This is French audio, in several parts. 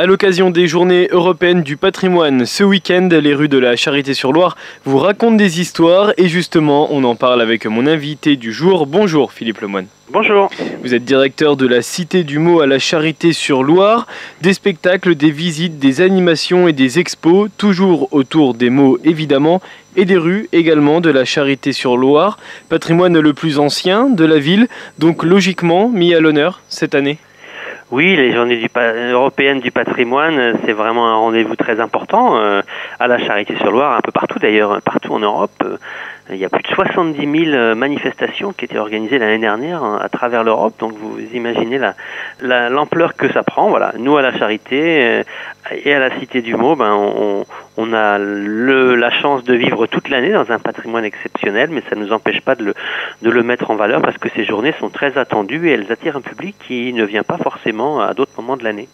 À l'occasion des journées européennes du patrimoine, ce week-end, les rues de la Charité-sur-Loire vous racontent des histoires et justement, on en parle avec mon invité du jour. Bonjour Philippe Lemoine. Bonjour. Vous êtes directeur de la Cité du Mot à la Charité-sur-Loire. Des spectacles, des visites, des animations et des expos, toujours autour des mots évidemment, et des rues également de la Charité-sur-Loire, patrimoine le plus ancien de la ville, donc logiquement mis à l'honneur cette année. Oui, les journées européennes du patrimoine, c'est vraiment un rendez-vous très important euh, à la Charité-sur-Loire, un peu partout d'ailleurs, partout en Europe. Il y a plus de 70 000 euh, manifestations qui étaient organisées l'année dernière hein, à travers l'Europe, donc vous imaginez l'ampleur la, que ça prend. Voilà, nous à la Charité euh, et à la Cité du Mot, ben, on, on a le, la chance de vivre toute l'année dans un patrimoine exceptionnel, mais ça ne nous empêche pas de le, de le mettre en valeur parce que ces journées sont très attendues et elles attirent un public qui ne vient pas forcément à d'autres moments de l'année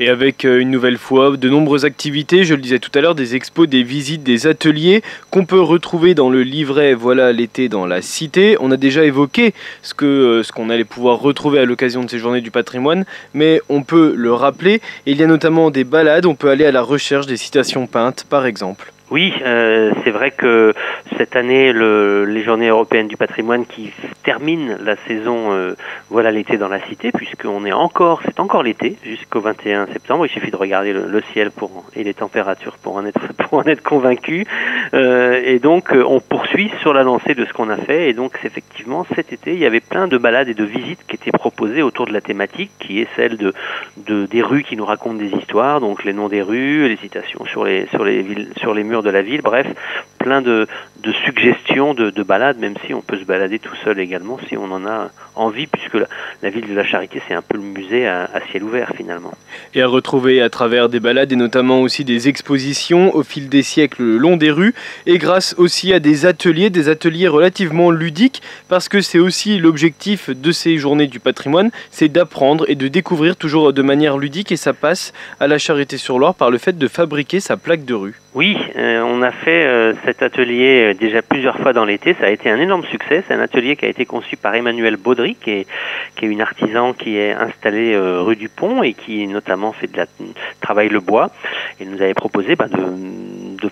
et avec euh, une nouvelle fois de nombreuses activités, je le disais tout à l'heure, des expos, des visites, des ateliers qu'on peut retrouver dans le livret Voilà l'été dans la cité. On a déjà évoqué ce euh, ce qu'on allait pouvoir retrouver à l'occasion de ces journées du patrimoine, mais on peut le rappeler. Il y a notamment des balades, on peut aller à la recherche des citations peintes par exemple. Oui, euh, c'est vrai que cette année, le, les Journées européennes du patrimoine qui terminent la saison, euh, voilà l'été dans la cité, puisqu'on est encore, c'est encore l'été jusqu'au 21 septembre. Il suffit de regarder le, ciel pour et les températures pour en être pour en être convaincu. Euh, et donc, euh, on poursuit sur la lancée de ce qu'on a fait. Et donc, effectivement, cet été, il y avait plein de balades et de visites qui étaient proposées autour de la thématique, qui est celle de, de des rues qui nous racontent des histoires, donc les noms des rues, les citations sur les sur les villes, sur les murs de la ville, bref, plein de, suggestions de, balades, même si on peut se balader tout seul également si on en a envie, puisque la, ville de la Charité, c'est un peu le musée à, ciel ouvert finalement. Et à retrouver à travers des balades et notamment aussi des expositions au fil des siècles le long des rues, et grâce aussi à des ateliers, des ateliers relativement ludiques, parce que c'est aussi l'objectif de ces journées du patrimoine, c'est d'apprendre et de découvrir toujours de manière ludique, et ça passe à la Charité-sur-Loire par le fait de fabriquer sa plaque de rue. Oui, euh, on a fait euh, cet atelier euh, déjà plusieurs fois dans l'été. Ça a été un énorme succès. C'est un atelier qui a été conçu par Emmanuel Baudry, qui est, qui est une artisan qui est installée rue du Pont et qui notamment fait de la travaille le bois. Et nous avait proposé bah, de, de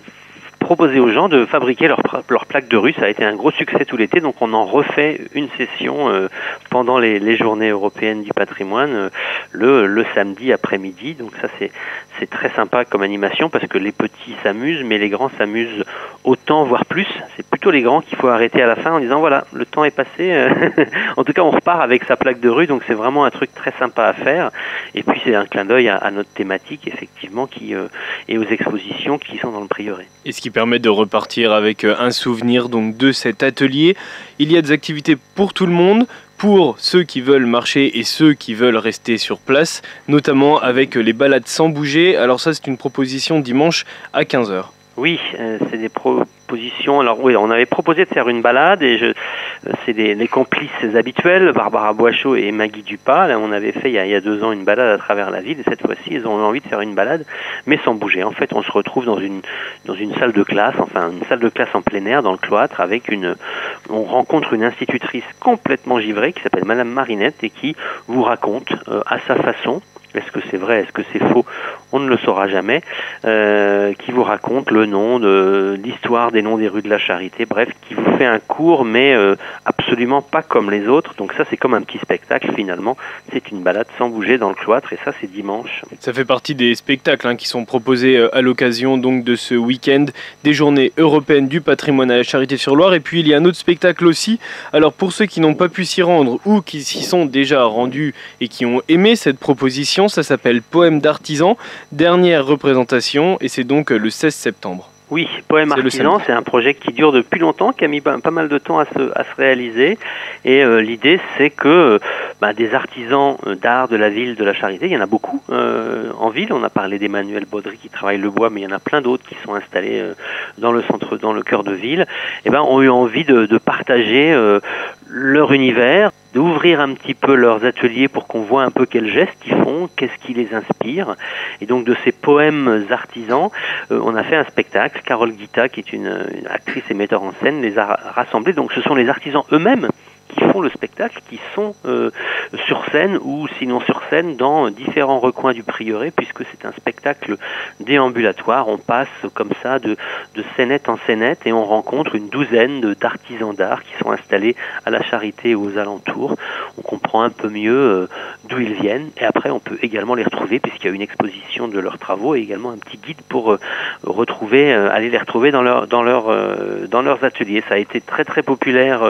proposer aux gens de fabriquer leur, plaque de rue. Ça a été un gros succès tout l'été, donc on en refait une session euh, pendant les, journées européennes du patrimoine euh, le, samedi après-midi. Donc ça c'est très sympa comme animation parce que les petits s'amusent, mais les grands s'amusent autant, voire plus. C'est plutôt les grands qu'il faut arrêter à la fin en disant voilà, le temps est passé. en tout cas, on repart avec sa plaque de rue, donc c'est vraiment un truc très sympa à faire. Et puis c'est un clin d'œil à, notre thématique effectivement qui euh, et aux expositions qui sont dans le prieuré. Permet de repartir avec euh, un souvenir donc de cet atelier. Il y a des activités pour tout le monde, pour ceux qui veulent marcher et ceux qui veulent rester sur place, notamment avec les balades sans bouger. Alors ça c'est une proposition dimanche à 15h. Oui, euh, c'est des propositions. Alors oui, on avait proposé de faire une balade et je, c'est les complices habituels, Barbara Boichot et Maggie Dupas. Là, on avait fait il y, a, deux ans une balade à travers la ville et cette fois-ci, ils ont envie de faire une balade, mais sans bouger. En fait, on se retrouve dans une dans une salle de classe, enfin une salle de classe en plein air dans le cloître avec une. On rencontre une institutrice complètement givrée qui s'appelle Madame Marinette et qui vous raconte euh, à sa façon est-ce que c'est vrai, est-ce que c'est faux? On ne le saura jamais. Euh, qui vous raconte le nom de l'histoire des noms des rues de la Charité? Bref, qui vous fait un cours, mais euh, absolument pas comme les autres. Donc ça, c'est comme un petit spectacle finalement. C'est une balade sans bouger dans le cloître, et ça, c'est dimanche. Ça fait partie des spectacles hein, qui sont proposés euh, à l'occasion donc de ce week-end des Journées européennes du patrimoine à la Charité-sur-Loire. Et puis il y a un autre spectacle aussi. Alors pour ceux qui n'ont pas pu s'y rendre ou qui s'y sont déjà rendus et qui ont aimé cette proposition ça s'appelle Poème d'artisan, dernière représentation, et c'est donc le 16 septembre. Oui, Poème Artisan, c'est un projet qui dure depuis longtemps, qui a mis pas mal de temps à se, à se réaliser. Et euh, l'idée, c'est que bah, des artisans euh, d'art de la ville de la Charité, il y en a beaucoup euh, en ville. On a parlé d'Emmanuel Baudry qui travaille le bois, mais il y en a plein d'autres qui sont installés dans le centre, dans le cœur de ville. Et ben, ont eu envie de, de partager leur univers, d'ouvrir un petit peu leurs ateliers pour qu'on voit un peu quels gestes ils font, qu'est-ce qui les inspire. Et donc de ces poèmes artisans, euh, on a fait un spectacle. Carole Guita, qui est une, actrice et metteur en scène, les a rassemblés. Donc ce sont les artisans eux-mêmes qui font le spectacle, qui sont sur scène ou sinon sur scène dans différents recoins du prieuré, puisque c'est un spectacle déambulatoire. On passe comme ça de, scénette en scénette et on rencontre une douzaine d'artisans d'art qui sont installés à la Charité et aux alentours. On comprend un peu mieux d'où ils viennent et après on peut également les retrouver puisqu'il y a une exposition de leurs travaux et également un petit guide pour retrouver, aller les retrouver dans leurs ateliers. Ça a été très très populaire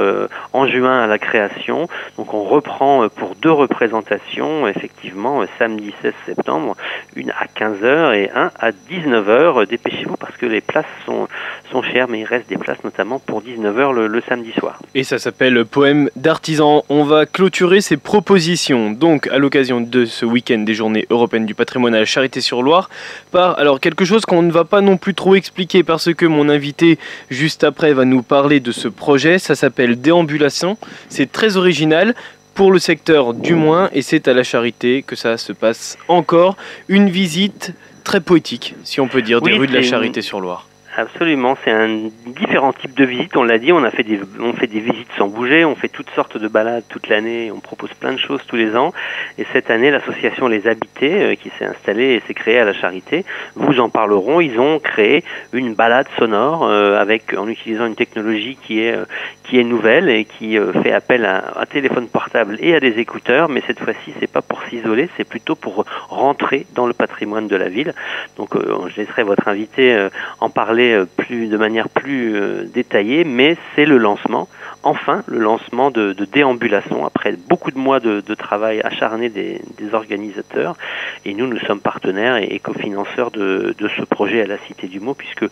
en juin la création. Donc on reprend pour deux représentations, effectivement, samedi 16 septembre, une à 15h et un à 19h. Dépêchez-vous parce que les places sont, sont chères, mais il reste des places notamment pour 19h le, le samedi soir. Et ça s'appelle Poème d'artisan. On va clôturer ces propositions, donc à l'occasion de ce week-end des journées européennes du patrimoine à la Charité-sur-Loire, par alors quelque chose qu'on ne va pas non plus trop expliquer parce que mon invité juste après va nous parler de ce projet. Ça s'appelle Déambulation. C'est très original pour le secteur du moins, et c'est à la Charité que ça se passe encore. Une visite très poétique, si on peut dire, des rues de la Charité sur Loire. Absolument, c'est un différent type de visite. On l'a dit, on a fait des, on fait des visites sans bouger, on fait toutes sortes de balades toute l'année, on propose plein de choses tous les ans. Et cette année, l'association Les Habités, euh, qui s'est installée et s'est créée à la Charité, vous en parleront. Ils ont créé une balade sonore euh, avec, en utilisant une technologie qui est, euh, qui est nouvelle et qui fait appel à un téléphone portable et à des écouteurs. Mais cette fois-ci, c'est pas pour s'isoler, c'est plutôt pour rentrer dans le patrimoine de la ville. Donc, je laisserai votre invité en parler euh, plus, de manière plus euh, détaillée, mais c'est le lancement, enfin le lancement de, déambulation après beaucoup de mois de, travail acharné des, organisateurs. Et nous, nous sommes partenaires et, cofinanceurs de, ce projet à la Cité du Mot, puisque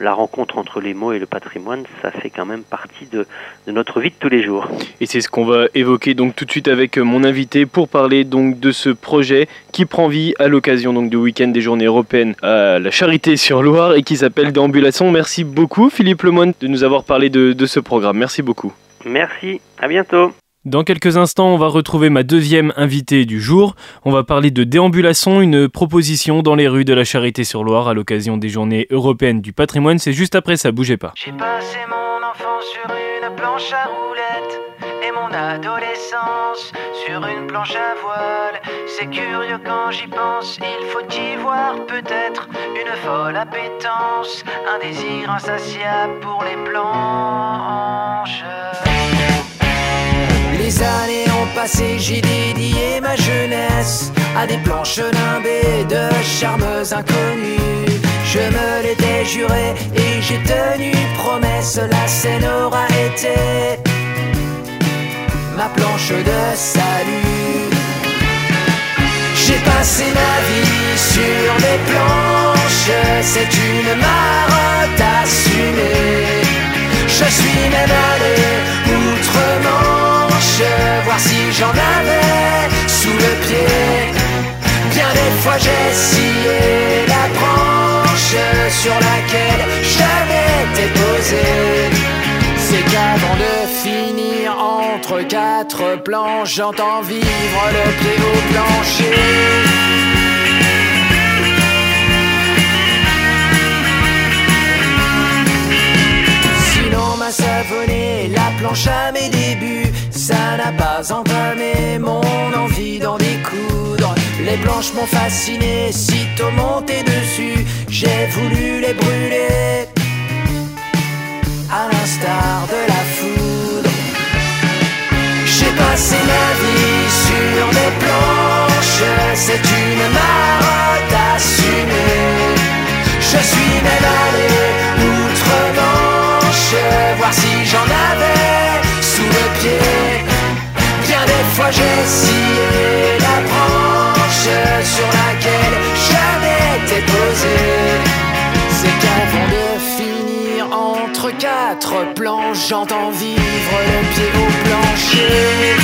la rencontre entre les mots et le patrimoine, ça fait quand même partie de, notre vie de tous les jours. Et c'est ce qu'on va évoquer donc tout de suite avec mon invité pour parler donc de ce projet qui prend vie à l'occasion donc du week-end des Journées européennes à la Charité sur Loire et qui s'appelle Déambulation Merci beaucoup Philippe Lemoine de nous avoir parlé de ce programme. Merci beaucoup. Merci, à bientôt. Dans quelques instants, on va retrouver ma deuxième invitée du jour. On va parler de déambulation, une proposition dans les rues de la Charité-sur-Loire à l'occasion des journées européennes du patrimoine. C'est juste après ça, bougez pas. J'ai passé mon enfance sur une planche à roulettes adolescence sur une planche à voile. C'est curieux quand j'y pense, il faut y voir peut-être une folle appétence, un désir insatiable pour les planches. Les années ont passé, j'ai dédié ma jeunesse à des planches nimbées de charmes inconnus. Je me l'étais juré et j'ai tenu promesse, la scène aura été ma planche de salut. J'ai passé ma vie sur les planches, c'est une marotte assumée. Je suis même allé outre-Manche, voir si j'en avais sous le pied. Bien des fois j'ai scié la branche sur laquelle j'avais été posé. C'est qu'avant de finir entre quatre planches, j'entends vivre le pied au plancher. M'a savonné la planche à mes débuts, ça n'a pas entamé mon envie d'en découdre. Les planches m'ont fasciné, sitôt monté dessus, j'ai voulu les brûler à l'instar de la. Passé ma vie sur des planches, c'est une marotte assumée. Je suis même allé outre-Manche, voir si j'en avais sous le pied. Bien des fois j'ai scié la branche sur laquelle j'avais été posé. C'est qu'avant de entre quatre planches, j'entends vivre le pied au plancher.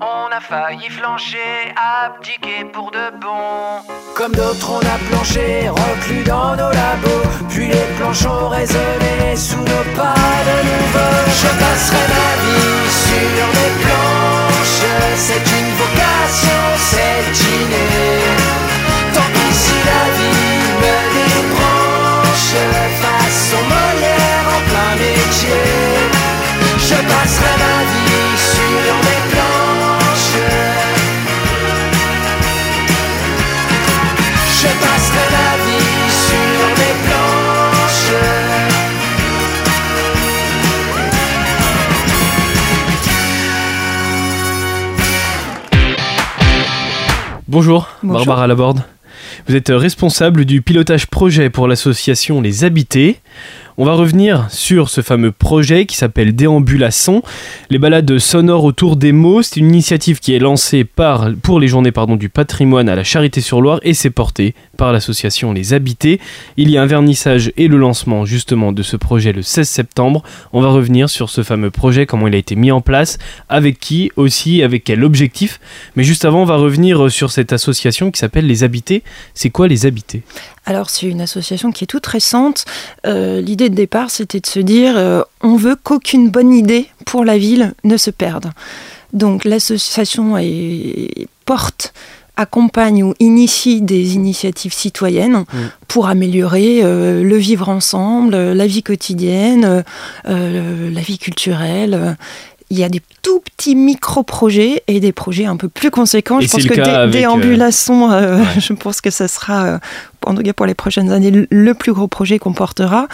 On a failli flancher, abdiquer pour de bon. Comme d'autres, on a planché, reclus dans nos labos. Puis les planches ont résonné sous nos pas de nouveau. Je passerai ma vie sur les planches, c'est une vocation, c'est inné. Tant pis si la vie me débranche, façon Molière en plein métier. Je passerai ma vie Bonjour, Bonjour. Barbara Laborde. Vous êtes responsable du pilotage projet pour l'association Les Habités. On va revenir sur ce fameux projet qui s'appelle Déambulasson. Les balades sonores autour des mots, c'est une initiative qui est lancée pour les journées du patrimoine à la Charité-sur-Loire et c'est porté par l'association Les Habités. Il y a un vernissage et le lancement justement de ce projet le 16 septembre. On va revenir sur ce fameux projet, comment il a été mis en place, avec qui aussi, avec quel objectif. Mais juste avant, on va revenir sur cette association qui s'appelle Les Habités. C'est quoi Les Habités? Alors, c'est une association qui est toute récente. Euh, L'idée de départ, c'était de se dire euh, on veut qu'aucune bonne idée pour la ville ne se perde. Donc, l'association porte accompagne ou initie des initiatives citoyennes pour améliorer euh, le vivre ensemble, euh, la vie quotidienne, euh, la vie culturelle. Il y a des tout petits micro-projets et des projets un peu plus conséquents. Et je pense que dé- avec, euh, ouais. je pense que ça sera, en tout cas pour les prochaines années, le- plus gros projet qu'on portera.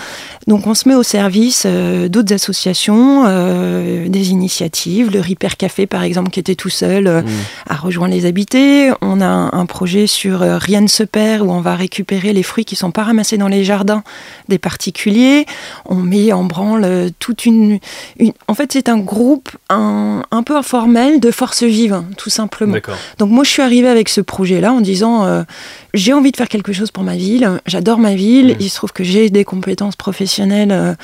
Donc on se met au service euh, d'autres associations, euh, des initiatives. Le Ripper Café, par exemple, qui était tout seul, euh, Mm. a rejoint les habités. On a un, un projet sur euh, Rien ne se perd, où on va récupérer les fruits qui sont pas ramassés dans les jardins des particuliers. On met en branle toute une... une- En fait, c'est un groupe un, un peu informel de forces vives, tout simplement. Donc moi, je suis arrivée avec ce projet-là en disant, j'ai envie de faire quelque chose pour ma ville, j'adore ma ville, il se trouve que j'ai des compétences professionnelles euh,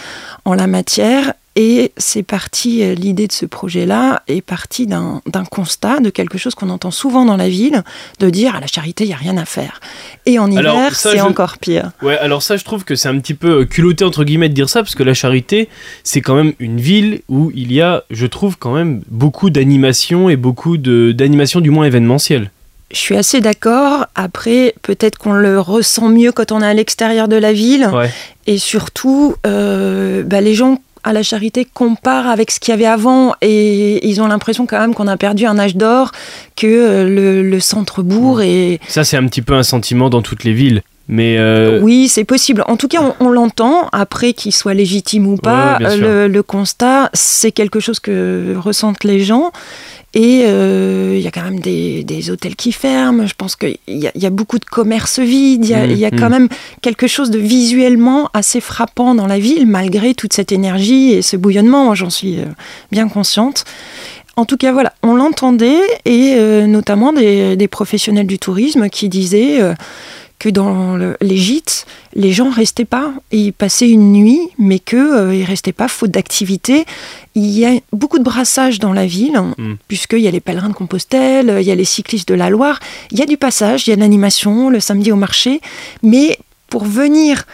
en la matière. Et c'est parti, euh, l'idée de ce projet-là est partie d'un constat, de quelque chose qu'on entend souvent dans la ville, de dire à la charité, il n'y a rien à faire. Et en Alors, hiver, c'est je- encore pire. Ouais, alors ça, je trouve que c'est un petit peu euh, culotté entre guillemets de dire ça, parce que la Charité, c'est quand même une ville où il y a, je trouve, quand même beaucoup d'animation et beaucoup d'animation du moins événementielle. Je suis assez d'accord. Après, peut-être qu'on le ressent mieux quand on est à l'extérieur de la ville. Ouais. Et surtout, euh, bah, les gens à la charité comparent avec ce qu'il y avait avant et ils ont l'impression quand même qu'on a perdu un âge d'or, que euh, le, le centre-bourg est... Ça, c'est un petit peu un sentiment dans toutes les villes. Mais euh, Oui, c'est possible. En tout cas, on, on l'entend. Après, qu'il soit légitime ou pas, Ouais, euh, le, le constat, c'est quelque chose que ressentent les gens. Et euh, il y a quand même des, des hôtels qui ferment. Je pense qu'il y, a- il y a beaucoup de commerces vides. Il y a, Mm, y a quand même quelque chose de visuellement assez frappant dans la ville, malgré toute cette énergie et ce bouillonnement. J'en suis bien consciente. En tout cas, voilà, on l'entendait, et euh, notamment des, des professionnels du tourisme qui disaient que dans le- les gîtes, les gens restaient pas, ils passaient une nuit, mais que euh, ils restaient pas faute d'activité. Il y a beaucoup de brassage dans la ville, Mm. puisqu'il y a les pèlerins de Compostelle, il y a les cyclistes de la Loire, il y a du passage, il y a de l'animation le samedi au marché, mais pour venir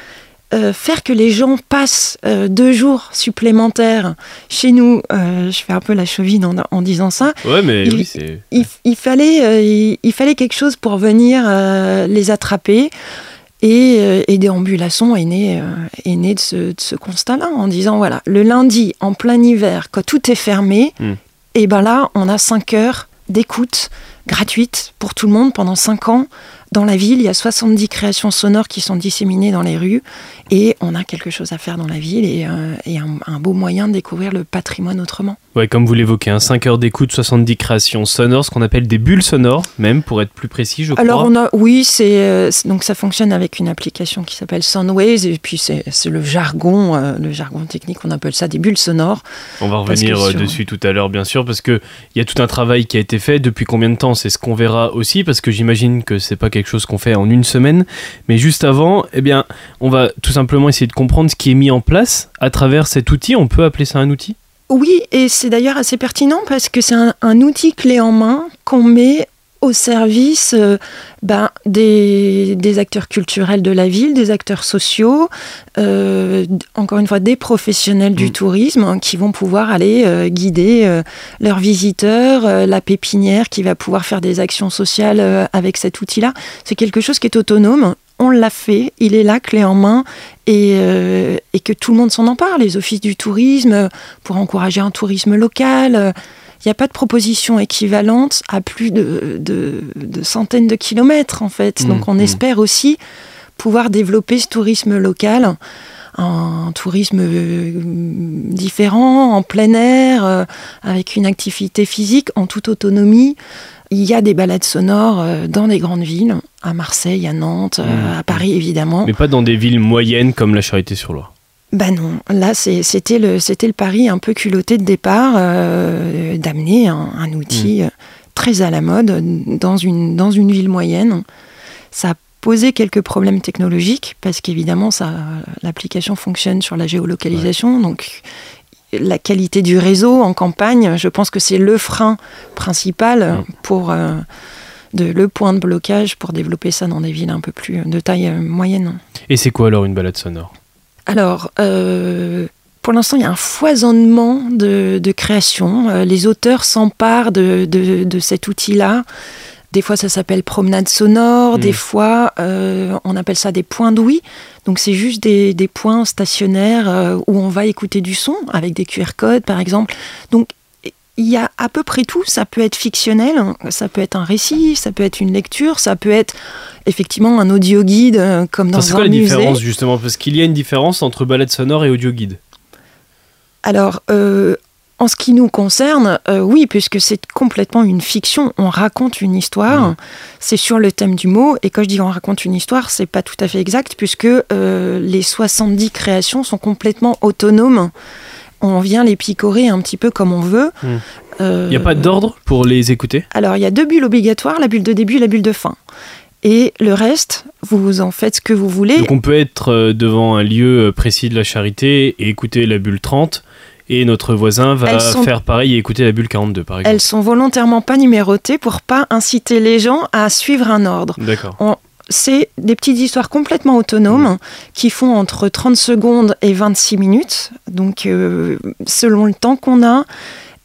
euh, faire que les gens passent euh, deux jours supplémentaires chez nous, euh, je fais un peu la chauvine en, en disant ça, ouais, mais Il- oui, c'est. il, il fallait, il, il fallait quelque chose pour venir les attraper. Et, et Déambulason est né, est né de ce, de ce constat-là, en disant voilà, le lundi, en plein hiver, quand tout est fermé, Mm. et ben là, on a 5 heures d'écoute gratuite pour tout le monde pendant 5 ans. Dans la ville, il y a 70 créations sonores qui sont disséminées dans les rues et on a quelque chose à faire dans la ville et, euh, un beau moyen de découvrir le patrimoine autrement. Ouais, comme vous l'évoquez, hein, 5 heures d'écoute, 70 créations sonores, ce qu'on appelle des bulles sonores, même pour être plus précis, je Alors crois. on a, oui, c'est euh, donc ça fonctionne avec une application qui s'appelle Soundways et puis c'est le jargon, euh, le jargon technique, on appelle ça des bulles sonores. On va revenir euh, sur- dessus tout à l'heure, bien sûr, parce que il y a tout un travail qui a été fait. Depuis combien de temps C'est ce qu'on verra aussi, parce que j'imagine que c'est pas quelque chose qu'on fait en une semaine. Mais juste avant, eh bien, on va tout simplement essayer de comprendre ce qui est mis en place à travers cet outil. On peut appeler ça un outil? Oui, et c'est d'ailleurs assez pertinent parce que c'est un, un outil clé en main qu'on met au service euh, ben, des, des, acteurs culturels de la ville, des acteurs sociaux, euh, encore une fois des professionnels du mm. tourisme hein, qui vont pouvoir aller euh, guider leurs visiteurs, la pépinière qui va pouvoir faire des actions sociales avec cet outil-là. C'est quelque chose qui est autonome. On l'a fait, il est là, clé en main, et, et que tout le monde s'en empare. Les offices du tourisme, pour encourager un tourisme local il n'y a pas de proposition équivalente à plus de, de, de centaines de kilomètres en fait. Mmh, Donc on mmh. espère aussi pouvoir développer ce tourisme local, un tourisme euh, différent, en plein air, euh, avec une activité physique en toute autonomie. Il y a des balades sonores euh, dans des grandes villes, à Marseille, à Nantes, euh, Mmh. à Paris évidemment. Mais pas dans des villes moyennes comme la Charité-sur-Loire. Bah non, là c'était le, pari un peu culotté de départ euh, d'amener un, un outil euh, très à la mode dans une, dans une ville moyenne. Ça a posé quelques problèmes technologiques parce qu'évidemment l'application fonctionne sur la géolocalisation, donc la qualité du réseau en campagne, je pense que c'est le frein principal pour euh, de, le point de blocage pour développer ça dans des villes un peu plus de taille euh, moyenne. Et c'est quoi alors une balade sonore? Alors, euh, pour l'instant, il y a un foisonnement de, de créations. Les auteurs s'emparent de cet outil-là. Des fois, ça s'appelle promenade sonore. Mm. Des fois, euh, on appelle ça des points d'ouïe. Donc, c'est juste des, des points stationnaires euh, où on va écouter du son avec des QR codes, par exemple. Donc, il y a à peu près tout. Ça peut être fictionnel, ça peut être un récit, ça peut être une lecture, ça peut être effectivement un audio guide euh, comme dans Enfin, C'est un quoi la musée. différence justement? Parce qu'il y a une différence entre balade sonore et audio guide. Alors, en ce qui nous concerne, euh, oui, puisque c'est complètement une fiction. On raconte une histoire. Mhm. C'est sur le thème du mot. Et quand je dis on raconte une histoire, c'est pas tout à fait exact, puisque euh, les 70 créations sont complètement autonomes. On vient les picorer un petit peu comme on veut. Euh, Il n'y a pas d'ordre pour les écouter? Alors, il y a deux bulles obligatoires, la bulle de début et la bulle de fin. Et le reste, vous en faites ce que vous voulez. Donc on peut être euh, devant un lieu euh, précis de la charité et écouter la bulle 30 et notre voisin va sont- faire pareil et écouter la bulle 42 par exemple. Elles sont volontairement pas numérotées pour pas inciter les gens à suivre un ordre. D'accord. c'est des petites histoires complètement autonomes qui font entre 30 secondes et 26 minutes. Donc, euh, selon le temps qu'on a,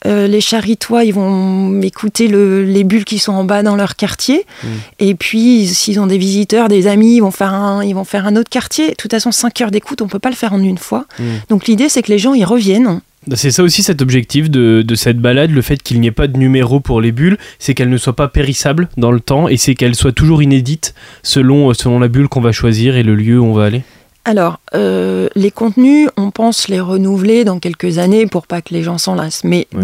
euh, les charitois, ils vont écouter le- les bulles qui sont en bas dans leur quartier. Mm. Et puis, s'ils ont des visiteurs, des amis, ils vont faire un, ils vont faire un autre quartier. De toute façon, 5 heures d'écoute, on peut pas le faire en une fois. Mm. Donc, l'idée, c'est que les gens, ils reviennent. C'est ça aussi cet objectif de, cette balade, le fait qu'il n'y ait pas de numéro pour les bulles, c'est qu'elles ne soient pas périssables dans le temps et c'est qu'elles soient toujours inédites selon, selon la bulle qu'on va choisir et le lieu où on va aller. Alors, euh, les contenus, on pense les renouveler dans quelques années pour pas que les gens s'en lassent. Mais Ouais.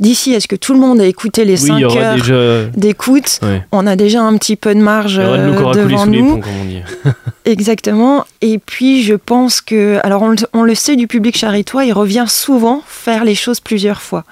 d'ici à ce que tout le monde ait écouté les oui, il 5 y aura heures déjà d'écoute, ouais. on a déjà un petit peu de marge il y aura de l'eau qui euh, devant nous. ponts, comme on dit. Exactement. Et puis, je pense que. Alors, on, le- on le sait du public charitois, il revient souvent faire les choses plusieurs fois.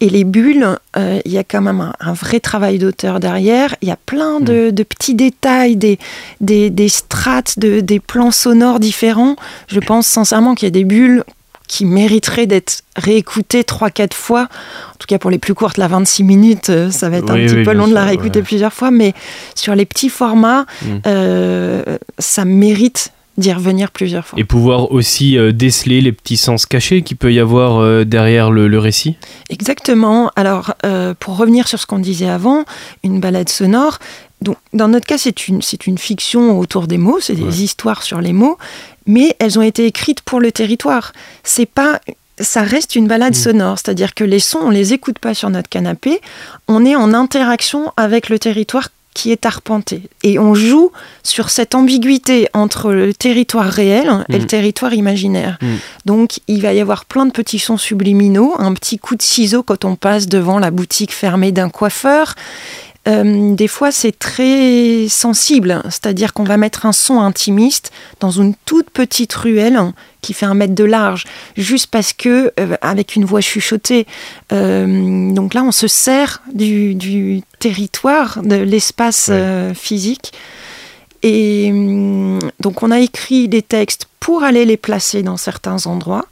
Et les bulles, euh, il y a quand même un, un vrai travail d'auteur derrière. Il y a plein de, de petits détails, des, des, des strates, de, des plans sonores différents. Je pense sincèrement qu'il y a des bulles qui mériteraient d'être réécoutées 3-4 fois. En tout cas, pour les plus courtes, la 26 minutes, euh, ça va être un petit oui, peu long de la réécouter ouais. plusieurs fois. Mais sur les petits formats, Mm. euh, ça mérite d'y revenir plusieurs fois. Et pouvoir aussi euh, déceler les petits sens cachés qu'il peut y avoir euh, derrière le, le récit. Exactement. Alors, euh, pour revenir sur ce qu'on disait avant, une balade sonore, donc, dans notre cas, c'est une, c'est une fiction autour des mots, c'est des Ouais. histoires sur les mots, mais elles ont été écrites pour le territoire. C'est pas. Ça reste une balade Mm. sonore, c'est-à-dire que les sons, on les écoute pas sur notre canapé, on est en interaction avec le territoire qui est arpenté. Et on joue sur cette ambiguïté entre le territoire réel et Mm. le territoire imaginaire. Mm. Donc il va y avoir plein de petits sons subliminaux, un petit coup de ciseau quand on passe devant la boutique fermée d'un coiffeur. Euh, des fois, c'est très sensible, c'est-à-dire qu'on va mettre un son intimiste dans une toute petite ruelle qui fait un mètre de large, juste parce que, euh, avec une voix chuchotée. Euh, donc là, on se sert du, du territoire, de l'espace Ouais. euh, physique. Et hum, donc, on a écrit des textes pour aller les placer dans certains endroits.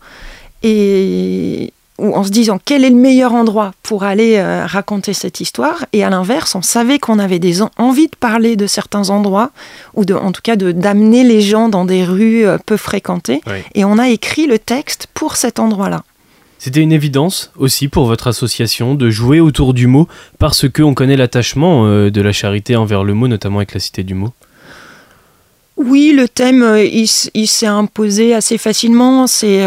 Et ou en se disant quel est le meilleur endroit pour aller euh, raconter cette histoire. Et à l'inverse, on savait qu'on avait des envie de parler de certains endroits, ou de, en tout cas d'amener les gens dans des rues euh, peu fréquentées. Et on a écrit le texte pour cet endroit-là. C'était une évidence aussi pour votre association de jouer autour du mot parce qu'on connaît l'attachement euh, de la charité envers le mot, notamment avec la Cité du mot. Oui, le thème, il, il s'est imposé assez facilement. C'est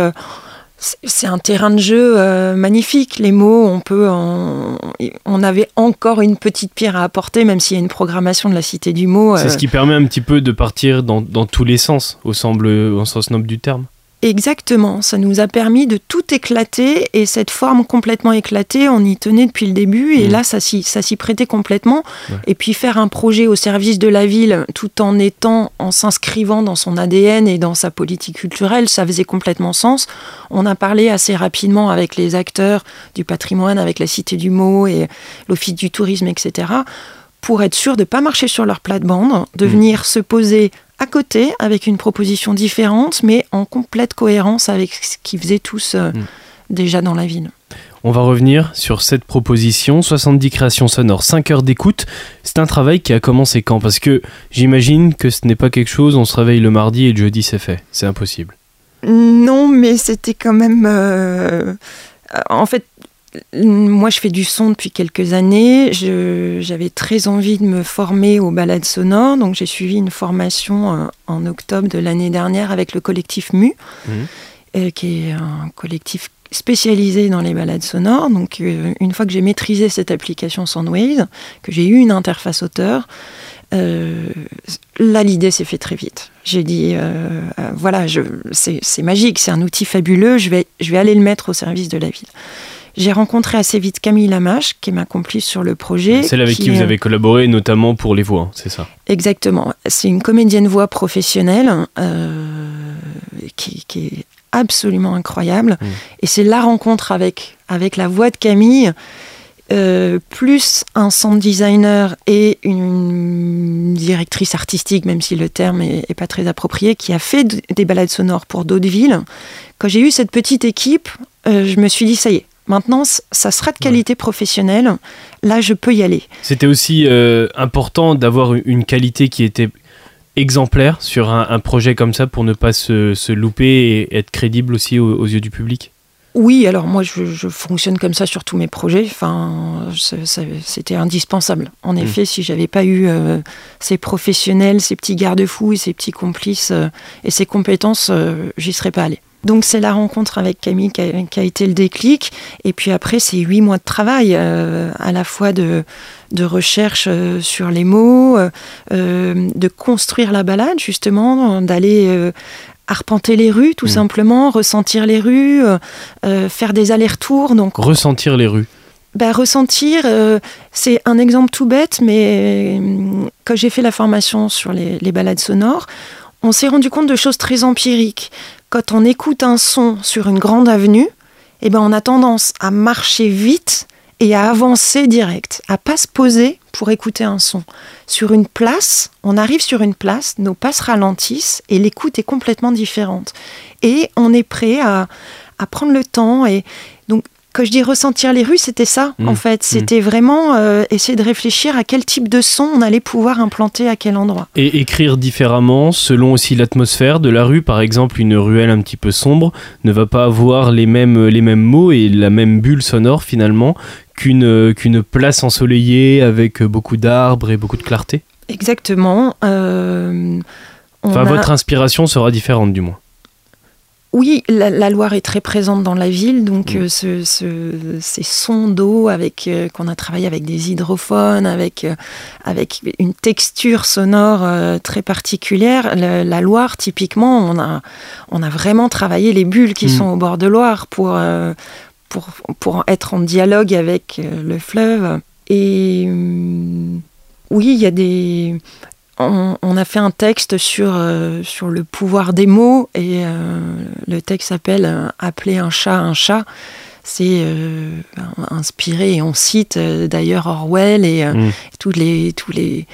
c'est un terrain de jeu euh, magnifique. Les mots, on peut, on avait encore une petite pierre à apporter, même s'il y a une programmation de la Cité du mot. C'est ce euh, qui permet un petit peu de partir dans, dans tous les sens, au, semble, au sens noble du terme. Exactement, ça nous a permis de tout éclater et cette forme complètement éclatée, on y tenait depuis le début et mmh. là ça s'y, ça s'y prêtait complètement. Et puis faire un projet au service de la ville tout en étant, en s'inscrivant dans son ADN et dans sa politique culturelle, ça faisait complètement sens. On a parlé assez rapidement avec les acteurs du patrimoine, avec la Cité du Mot et l'Office du tourisme, etc pour être sûr de ne pas marcher sur leur plate-bande, de mmh. venir se poser à côté avec une proposition différente, mais en complète cohérence avec ce qu'ils faisaient tous euh, mm. déjà dans la ville. On va revenir sur cette proposition, 70 créations sonores, 5 heures d'écoute. C'est un travail qui a commencé quand? Parce que j'imagine que ce n'est pas quelque chose, on se réveille le mardi et le jeudi c'est fait. C'est impossible. Non, mais c'était quand même... Euh, en fait, moi, je fais du son depuis quelques années. J'avais très envie de me former aux balades sonores, donc j'ai suivi une formation euh, en octobre de l'année dernière avec le collectif MU, mmh. euh, qui est un collectif spécialisé dans les balades sonores. Donc, euh, une fois que j'ai maîtrisé cette application Soundwaves, que j'ai eu une interface auteur, là, l'idée s'est fait très vite. J'ai dit, voilà, c'est magique, c'est un outil fabuleux, je vais, je vais aller le mettre au service de la ville. J'ai rencontré assez vite Camille Lamache, qui est ma complice sur le projet. Celle avec qui, vous avez collaboré, notamment pour les voix, c'est ça? Exactement. C'est une comédienne voix professionnelle euh, qui, est absolument incroyable. Mm. Et c'est la rencontre avec, avec la voix de Camille. Euh, plus un sound designer et une directrice artistique, même si le terme est, pas très approprié, qui a fait des balades sonores pour d'autres villes. Quand j'ai eu cette petite équipe, euh, je me suis dit ça y est, Maintenant, ça sera de qualité professionnelle. Là, je peux y aller. C'était aussi euh, important d'avoir une qualité qui était exemplaire sur un, projet comme ça pour ne pas se, louper et être crédible aussi aux, yeux du public? Oui, alors moi je, fonctionne comme ça sur tous mes projets. Enfin, c'était indispensable. En mmh. effet, si j'avais pas eu euh, ces professionnels, ces petits garde-fous et ces petits complices euh, et ces compétences, j'y serais pas allé. Donc c'est la rencontre avec Camille qui a, été le déclic. Et puis après, c'est huit mois de travail, euh, à la fois de, de recherche euh, sur les mots, euh, de construire la balade justement, d'aller arpenter les rues tout mmh. simplement, ressentir les rues, faire des allers-retours. Donc ressentir les rues. Ben, ressentir, c'est un exemple tout bête, mais quand j'ai fait la formation sur les, les balades sonores, on s'est rendu compte de choses très empiriques quand on écoute un son sur une grande avenue, eh ben on a tendance à marcher vite et à avancer direct, à pas se poser pour écouter un son. Sur une place, on arrive sur une place, nos pas se ralentissent et l'écoute est complètement différente. Et on est prêt à, à prendre le temps et donc quand je dis ressentir les rues, c'était ça, en mmh. fait. Mmh. C'était vraiment euh, essayer de réfléchir à quel type de son on allait pouvoir implanter à quel endroit. Et écrire différemment, selon aussi l'atmosphère de la rue. Par exemple, une ruelle un petit peu sombre ne va pas avoir les mêmes, les mêmes mots et la même bulle sonore, finalement, qu'une qu'une place ensoleillée avec beaucoup d'arbres et beaucoup de clarté. Exactement. Euh, enfin, votre inspiration sera différente, du moins. Oui, la, Loire est très présente dans la ville, donc mm. euh, ces sons d'eau avec euh, qu'on a travaillé avec des hydrophones, avec euh, avec une texture sonore très particulière. La, Loire, typiquement, on a on a vraiment travaillé les bulles qui mm. sont au bord de Loire pour pour pour être en dialogue avec le fleuve. Et oui, il y a des on, a fait un texte sur, euh, sur le pouvoir des mots et euh, le texte s'appelle euh, Appeler un chat un chat. C'est inspiré et on cite d'ailleurs Orwell et mm. tous les tous les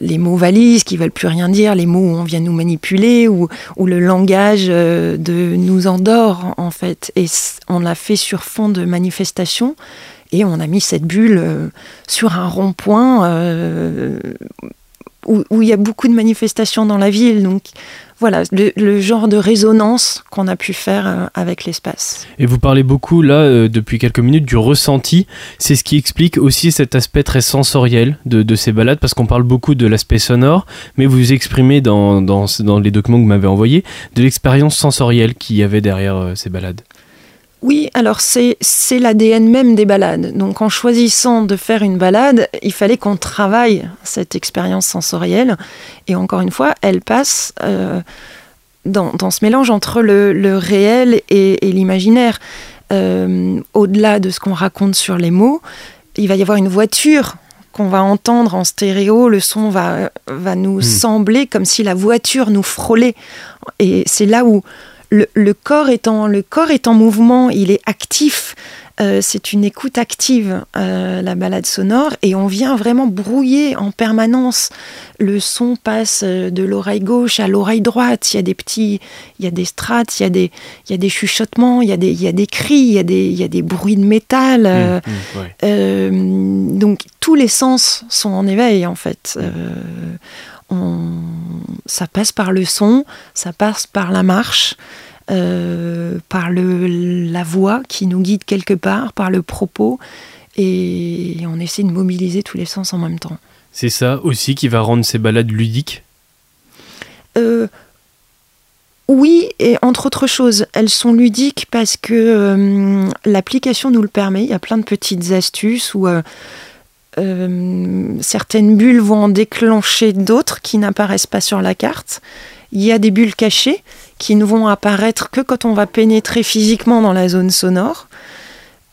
les mots valises qui veulent plus rien dire, les mots où on vient nous manipuler, ou, ou le langage de nous endort en fait. Et on l'a fait sur fond de manifestation. Et on a mis cette bulle sur un rond-point euh, où, il y a beaucoup de manifestations dans la ville. Donc voilà, le, genre de résonance qu'on a pu faire euh, avec l'espace. Et vous parlez beaucoup là, euh, depuis quelques minutes, du ressenti. C'est ce qui explique aussi cet aspect très sensoriel de, de ces balades, parce qu'on parle beaucoup de l'aspect sonore, mais vous exprimez dans, dans, dans les documents que vous m'avez envoyés de l'expérience sensorielle qu'il y avait derrière euh, ces balades. Oui, alors c'est l'ADN même des balades. Donc en choisissant de faire une balade, il fallait qu'on travaille cette expérience sensorielle. Et encore une fois, elle passe euh, dans, dans, ce mélange entre le, le réel et, et l'imaginaire. Euh, Au-delà de ce qu'on raconte sur les mots, il va y avoir une voiture qu'on va entendre en stéréo, le son va, va nous mmh. sembler comme si la voiture nous frôlait. Et c'est là où le, le, corps est en, le corps est en mouvement, il est actif. Euh, c'est une écoute active, euh, la balade sonore, et on vient vraiment brouiller en permanence. Le son passe euh, de l'oreille gauche à l'oreille droite. Il y a des petits, il y a des strates, il y a des, il y a des chuchotements, il y a des, il y a des cris, il y a des, il y a des bruits de métal. Mmh, mmh, ouais. donc tous les sens sont en éveil en fait. On, ça passe par le son, ça passe par la marche. Euh, par le, la voix qui nous guide quelque part, par le propos, et on essaie de mobiliser tous les sens en même temps. C'est ça aussi qui va rendre ces balades ludiques? Euh, Oui, et entre autres choses, elles sont ludiques parce que euh, l'application nous le permet. Il y a plein de petites astuces où euh, certaines bulles vont en déclencher d'autres qui n'apparaissent pas sur la carte. Il y a des bulles cachées qui ne vont apparaître que quand on va pénétrer physiquement dans la zone sonore.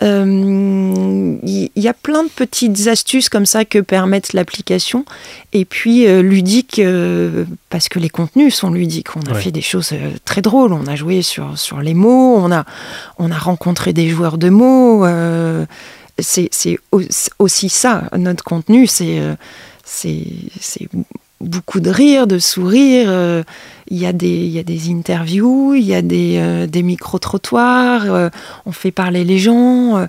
Il euh, y a plein de petites astuces comme ça que permettent l'application. Et puis euh, ludique, euh, parce que les contenus sont ludiques. On a ouais. fait des choses euh, très drôles. On a joué sur, sur les mots, on a, on a rencontré des joueurs de mots. C'est aussi ça, notre contenu. C'est beaucoup de rire, de sourire. Euh, il y, a des, interviews, il y a des, euh, micro-trottoirs, euh, on fait parler les gens.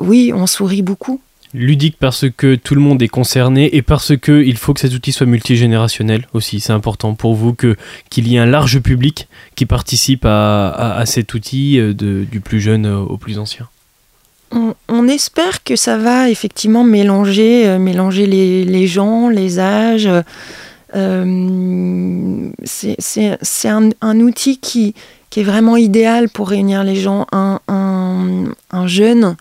oui, on sourit beaucoup. Ludique parce que tout le monde est concerné et parce que il faut que cet outil soit multigénérationnel aussi. C'est important pour vous que qu'il y ait un large public qui participe à, cet outil du plus jeune au plus ancien. On, on, espère que ça va effectivement mélanger, euh, mélanger les, les, gens, les âges. Euh, c'est un, un, outil qui, qui, est vraiment idéal pour réunir les gens. Un, un, un jeune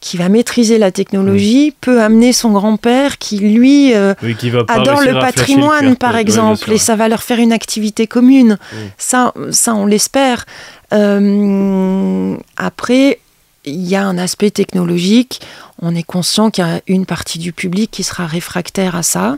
qui va maîtriser la technologie peut amener son grand-père qui, lui, euh, oui, qui adore le patrimoine, le par exemple, et ça va leur faire une activité commune. Ça, ça, on l'espère. Après, il y a un aspect technologique. On est conscient qu'il y a une partie du public qui sera réfractaire à ça,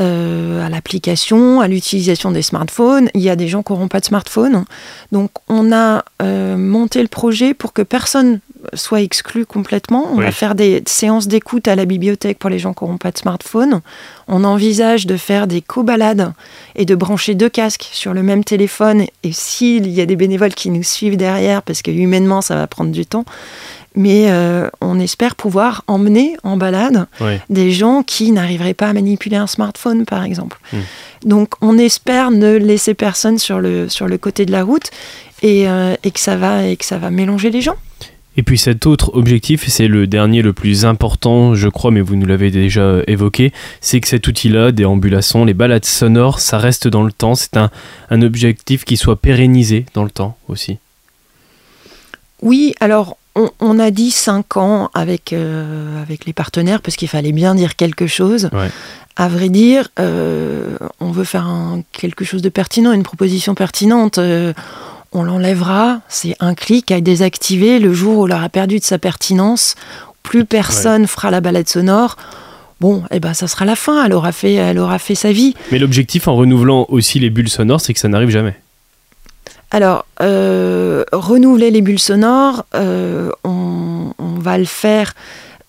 euh, à l'application, à l'utilisation des smartphones. Il y a des gens qui n'auront pas de smartphone. Donc on a euh, monté le projet pour que personne soit exclu complètement. On oui. va faire des séances d'écoute à la bibliothèque pour les gens qui n'auront pas de smartphone. On envisage de faire des co-balades et de brancher deux casques sur le même téléphone. Et s'il y a des bénévoles qui nous suivent derrière, parce que humainement ça va prendre du temps, mais euh, on espère pouvoir emmener en balade oui. des gens qui n'arriveraient pas à manipuler un smartphone, par exemple. Mmh. Donc on espère ne laisser personne sur le, sur le côté de la route et, euh, et, que ça va, et que ça va mélanger les gens. Et puis cet autre objectif, c'est le dernier le plus important, je crois, mais vous nous l'avez déjà évoqué, c'est que cet outil-là, déambulation, les balades sonores, ça reste dans le temps. C'est un, un objectif qui soit pérennisé dans le temps aussi. Oui, alors on, on, a dit 5 ans avec, euh, avec les partenaires parce qu'il fallait bien dire quelque chose. Ouais. À vrai dire, euh, on veut faire un, quelque chose de pertinent, une proposition pertinente. Euh, on l'enlèvera, c'est un clic à désactiver le jour où elle aura perdu de sa pertinence. Plus personne ouais. fera la balade sonore. Bon, eh ben, ça sera la fin, elle aura fait, elle aura fait sa vie. Mais l'objectif en renouvelant aussi les bulles sonores, c'est que ça n'arrive jamais. Alors, euh, renouveler les bulles sonores, euh, on, on, va le faire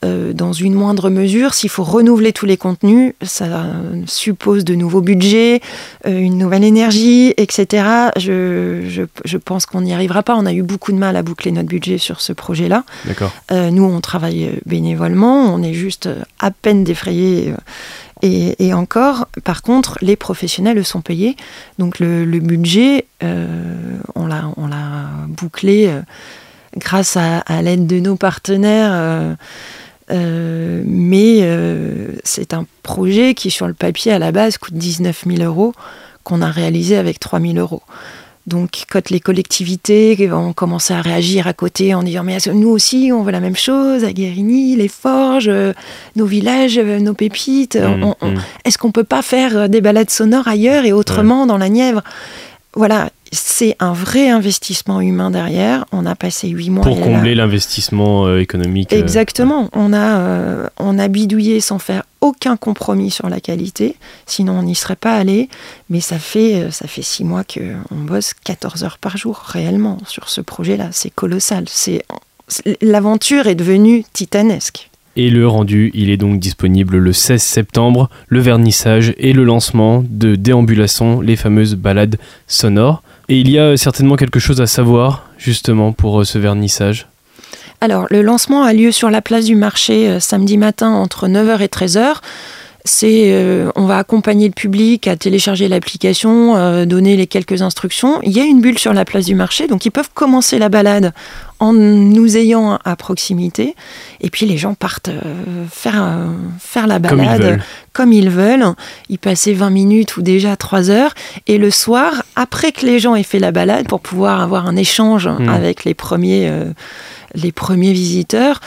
euh, dans une moindre mesure. S'il faut renouveler tous les contenus, ça suppose de nouveaux budgets, euh, une nouvelle énergie, etc. Je, je, je pense qu'on n'y arrivera pas. On a eu beaucoup de mal à boucler notre budget sur ce projet-là. D'accord. Euh, nous, on travaille bénévolement, on est juste à peine défrayés. Et, et, encore, par contre, les professionnels sont payés. Donc le, le budget, on l'a bouclé grâce à, à l'aide de nos partenaires. Euh, euh, mais euh, c'est un projet qui, sur le papier, à la base, coûte 19 000 euros, qu'on a réalisé avec 3 000 euros. Donc, quand les collectivités ont commencé à réagir à côté en disant Mais nous aussi, on veut la même chose, à Guérigny, les forges, euh, nos villages, nos pépites, Mmh, mmh. est-ce qu'on peut pas faire des balades sonores ailleurs et autrement dans la Nièvre? Voilà, c'est un vrai investissement humain derrière. On a passé huit mois. Pour combler l'investissement euh, économique. euh, Exactement. On a, euh, on a bidouillé sans faire aucun compromis sur la qualité. Sinon, on n'y serait pas allé. Mais ça fait, ça fait six mois qu'on bosse 14 heures par jour, réellement, sur ce projet-là. C'est colossal. C'est, l'aventure est devenue titanesque. Et le rendu, il est donc disponible le 16 septembre, le vernissage et le lancement de Déambulations, les fameuses balades sonores. Et il y a certainement quelque chose à savoir, justement, pour euh, ce vernissage. Alors, le lancement a lieu sur la place du marché euh, samedi matin entre 9h et 13h. C'est, euh, on va accompagner le public à télécharger l'application, euh, donner les quelques instructions. Il y a une bulle sur la place du marché, donc ils peuvent commencer la balade en nous ayant à proximité. Et puis les gens partent euh, faire, faire la Comme ils balade comme ils veulent. Y passer 20 minutes ou déjà 3 heures. Et le soir, après que les gens aient fait la balade, pour pouvoir avoir un échange Mm. avec les premiers, les premiers visiteurs,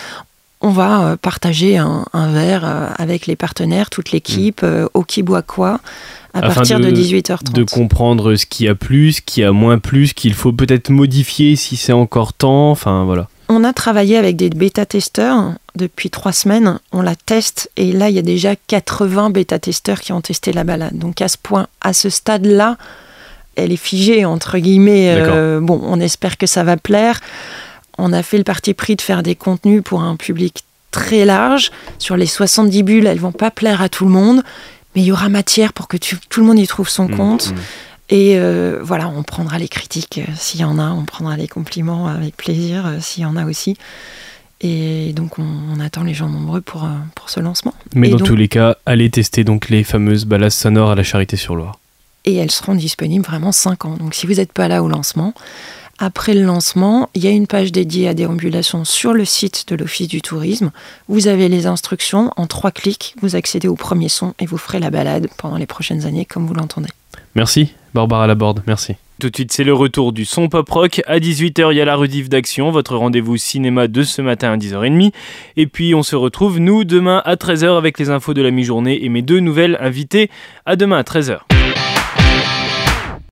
on va euh, partager un, un verre euh, avec les partenaires, toute l'équipe, euh, au qui boit quoi, à Afin partir de- de, 18h30. De comprendre ce qui a plus, ce qui a moins plus, ce qu'il faut peut-être modifier si c'est encore temps. Enfin, voilà. On a travaillé avec des bêta-testeurs depuis trois semaines. On la teste et là, il y a déjà 80 bêta-testeurs qui ont testé la balade. Donc à ce point, à ce stade-là, elle est figée, entre guillemets. Euh, bon, on espère que ça va plaire. On a fait le parti pris de faire des contenus pour un public très large. Sur les 70 bulles, elles vont pas plaire à tout le monde. Mais il y aura matière pour que tu- tout le monde y trouve son Mm, compte. mm. Et euh, voilà, on prendra les critiques euh, s'il y en a, on prendra les compliments avec plaisir euh, s'il y en a aussi. Et donc on, on attend les gens nombreux pour, pour ce lancement. Mais Et dans donc- tous les cas, allez tester donc les fameuses balades sonores à la Charité-sur-Loire. Et elles seront disponibles vraiment 5 ans. Donc si vous n'êtes pas là au lancement, après le lancement, il y a une page dédiée à déambulation sur le site de l'Office du tourisme. Vous avez les instructions. En trois clics, vous accédez au premier son et vous ferez la balade pendant les prochaines années comme vous l'entendez. Merci, Barbara Laborde, merci. Tout de suite, c'est le retour du son pop rock. À 18h, il y a la rediff d'action, votre rendez-vous cinéma de ce matin à 10h30. Et puis, on se retrouve, nous, demain à 13h avec les infos de la mi-journée et mes deux nouvelles invitées. À demain à 13h.